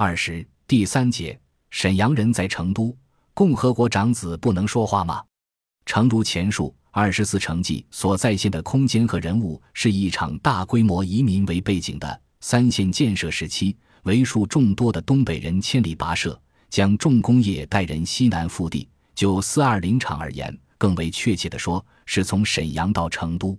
二十第三节，沈阳人在成都，共和国长子不能说话吗？诚如前述，二十四城记所再现的空间和人物，是一场大规模移民为背景的三线建设时期，为数众多的东北人千里跋涉，将重工业带人西南腹地。就四二零厂而言，更为确切地说，是从沈阳到成都。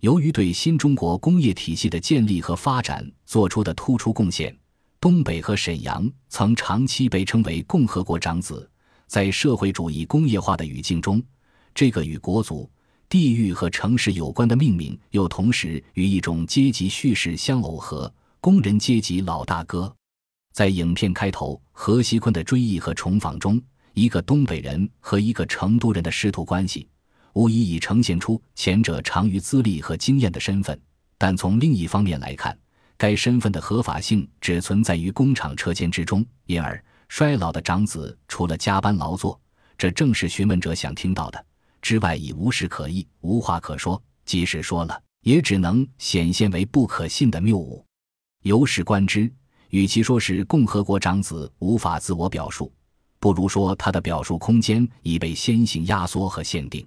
由于对新中国工业体系的建立和发展做出的突出贡献，东北和沈阳曾长期被称为“共和国长子”。在社会主义工业化的语境中，这个与国族、地域和城市有关的命名，又同时与一种阶级叙事相耦合——工人阶级老大哥。在影片开头，何锡坤的追忆和重访中。一个东北人和一个成都人的师徒关系，无疑已呈现出前者长于资历和经验的身份。但从另一方面来看，该身份的合法性只存在于工厂车间之中，因而衰老的长子除了加班劳作，这正是询问者想听到的之外，已无事可议，无话可说。即使说了，也只能显现为不可信的谬误。由是观之，与其说是共和国长子无法自我表述。不如说，他的表述空间已被先行压缩和限定。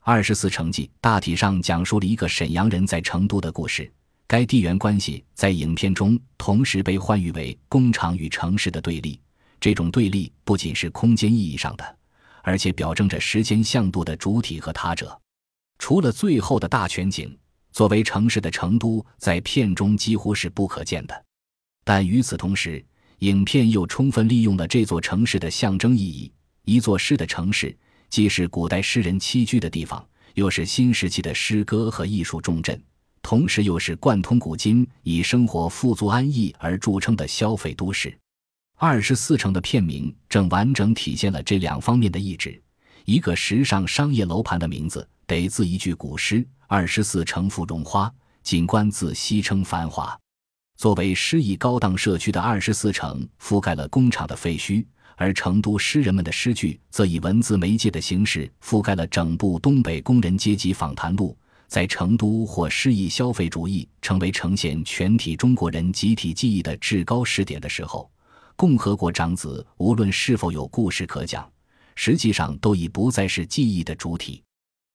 二十四城记大体上讲述了一个沈阳人在成都的故事。该地缘关系在影片中同时被换喻为工厂与城市的对立。这种对立不仅是空间意义上的，而且表征着时间向度的主体和他者。除了最后的大全景，作为城市的成都在片中几乎是不可见的。但与此同时，影片又充分利用了这座城市的象征意义。一座诗的城市，既是古代诗人栖居的地方，又是新时期的诗歌和艺术重镇，同时又是贯通古今、以生活富足安逸而著称的消费都市。二十四城的片名正完整体现了这两方面的意志。一个时尚商业楼盘的名字，得自一句古诗：“二十四城芙蓉花，景观自西称繁华。”作为诗意高档社区的二十四城，覆盖了工厂的废墟；而成都诗人们的诗句，则以文字媒介的形式覆盖了整部东北工人阶级访谈录。在成都或诗意消费主义成为呈现全体中国人集体记忆的至高时点的时候，共和国长子无论是否有故事可讲，实际上都已不再是记忆的主体。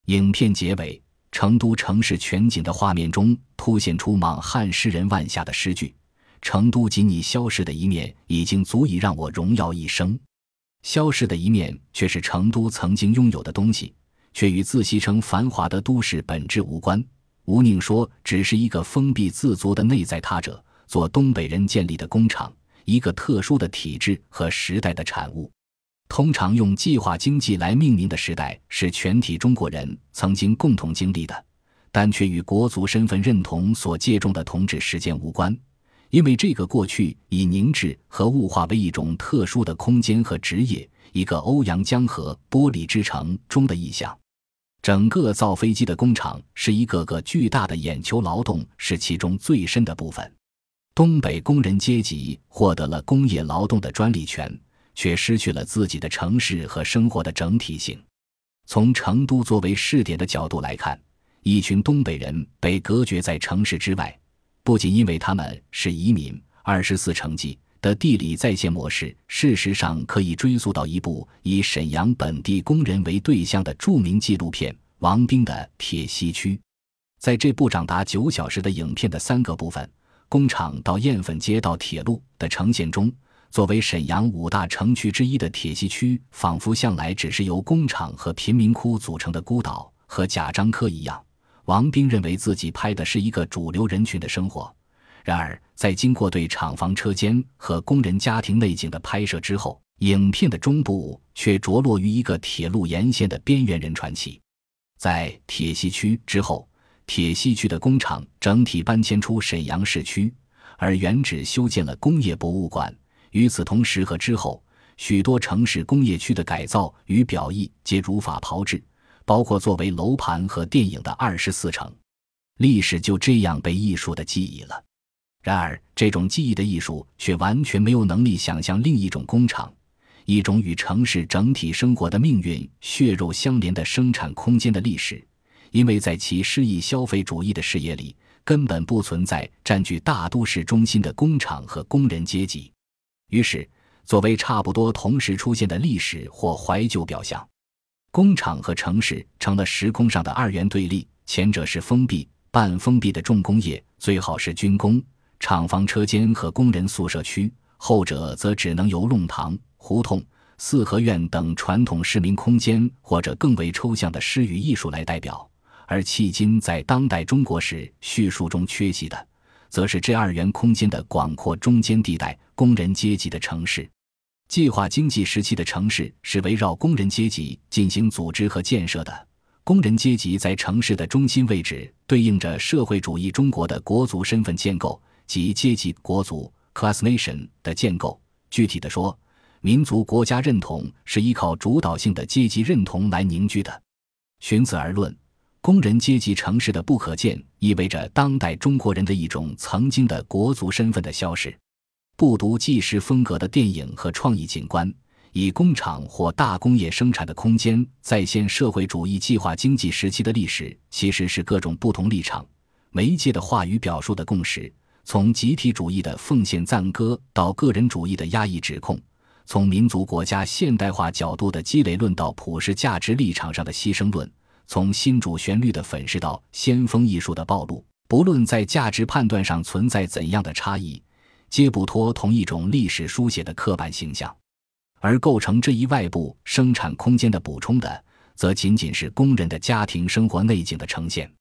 影片结尾。成都城市全景的画面中，凸显出莽汉诗人万夏的诗句：“成都仅你消逝的一面，已经足以让我荣耀一生。消逝的一面，却是成都曾经拥有的东西，却与自西城繁华的都市本质无关。吴宁说，只是一个封闭自足的内在他者，做东北人建立的工厂，一个特殊的体制和时代的产物。”通常用计划经济来命名的时代，是全体中国人曾经共同经历的，但却与国族身份认同所借重的统治时间无关，因为这个过去已凝滞和物化为一种特殊的空间和职业，一个欧阳江河玻璃之城中的意象。整个造飞机的工厂是一个个巨大的眼球劳动，是其中最深的部分。东北工人阶级获得了工业劳动的专利权。却失去了自己的城市和生活的整体性。从成都作为试点的角度来看，一群东北人被隔绝在城市之外，不仅因为他们是移民。二十四城记的地理再现模式，事实上可以追溯到一部以沈阳本地工人为对象的著名纪录片王兵的《铁西区》。在这部长达九小时的影片的三个部分——工厂到燕粉街到铁路的呈现中。作为沈阳五大城区之一的铁西区，仿佛向来只是由工厂和贫民窟组成的孤岛。和贾樟柯一样，王兵认为自己拍的是一个主流人群的生活。然而，在经过对厂房车间和工人家庭内景的拍摄之后，影片的中部却着落于一个铁路沿线的边缘人传奇。在铁西区之后，铁西区的工厂整体搬迁出沈阳市区，而原址修建了工业博物馆。与此同时和之后，许多城市工业区的改造与表意皆如法炮制，包括作为楼盘和电影的二十四城，历史就这样被艺术的记忆了。然而，这种记忆的艺术却完全没有能力想象另一种工厂，一种与城市整体生活的命运血肉相连的生产空间的历史，因为在其诗意消费主义的视野里，根本不存在占据大都市中心的工厂和工人阶级。于是，作为差不多同时出现的历史或怀旧表象，工厂和城市成了时空上的二元对立。前者是封闭、半封闭的重工业，最好是军工、厂房、车间和工人宿舍区；后者则只能由弄堂、胡同、四合院等传统市民空间，或者更为抽象的诗与艺术来代表。而迄今在当代中国史叙述中缺席的，则是这二元空间的广阔中间地带——工人阶级的城市。计划经济时期的城市是围绕工人阶级进行组织和建设的。工人阶级在城市的中心位置，对应着社会主义中国的国族身份建构及阶级国族 （class nation） 的建构。具体的说，民族国家认同是依靠主导性的阶级认同来凝聚的。寻此而论。工人阶级城市的不可见，意味着当代中国人的一种曾经的国族身份的消失。不读纪实风格的电影和创意景观，以工厂或大工业生产的空间再现社会主义计划经济时期的历史，其实是各种不同立场、媒介的话语表述的共识。从集体主义的奉献赞歌到个人主义的压抑指控，从民族国家现代化角度的积累论到普世价值立场上的牺牲论。从新主旋律的粉饰到先锋艺术的暴露，不论在价值判断上存在怎样的差异，皆不脱同一种历史书写的刻板形象。而构成这一外部生产空间的补充的，则仅仅是工人的家庭生活内景的呈现。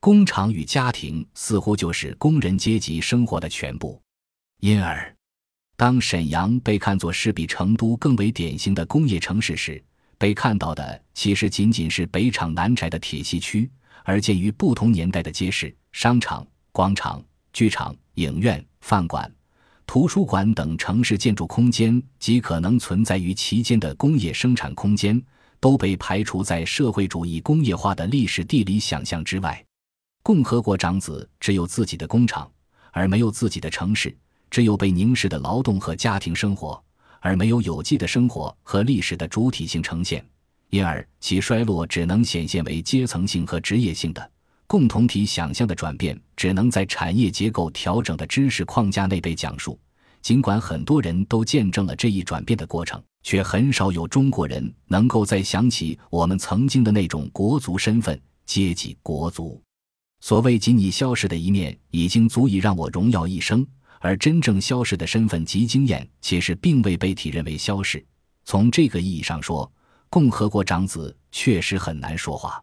工厂与家庭似乎就是工人阶级生活的全部。因而，当沈阳被看作是比成都更为典型的工业城市时，被看到的其实仅仅是北厂南宅的铁西区，而鉴于不同年代的街市、商场、广场、剧场、影院、饭馆、图书馆等城市建筑空间及可能存在于其间的工业生产空间，都被排除在社会主义工业化的历史地理想象之外。共和国长子只有自己的工厂，而没有自己的城市，只有被凝视的劳动和家庭生活。而没有有机的生活和历史的主体性呈现，因而其衰落只能显现为阶层性和职业性的共同体想象的转变，只能在产业结构调整的知识框架内被讲述。尽管很多人都见证了这一转变的过程，却很少有中国人能够再想起我们曾经的那种国族身份——阶级国族。所谓仅你消失的一面，已经足以让我荣耀一生。而真正消逝的身份及经验，其实并未被体认为消逝。从这个意义上说，共和国长子确实很难说话。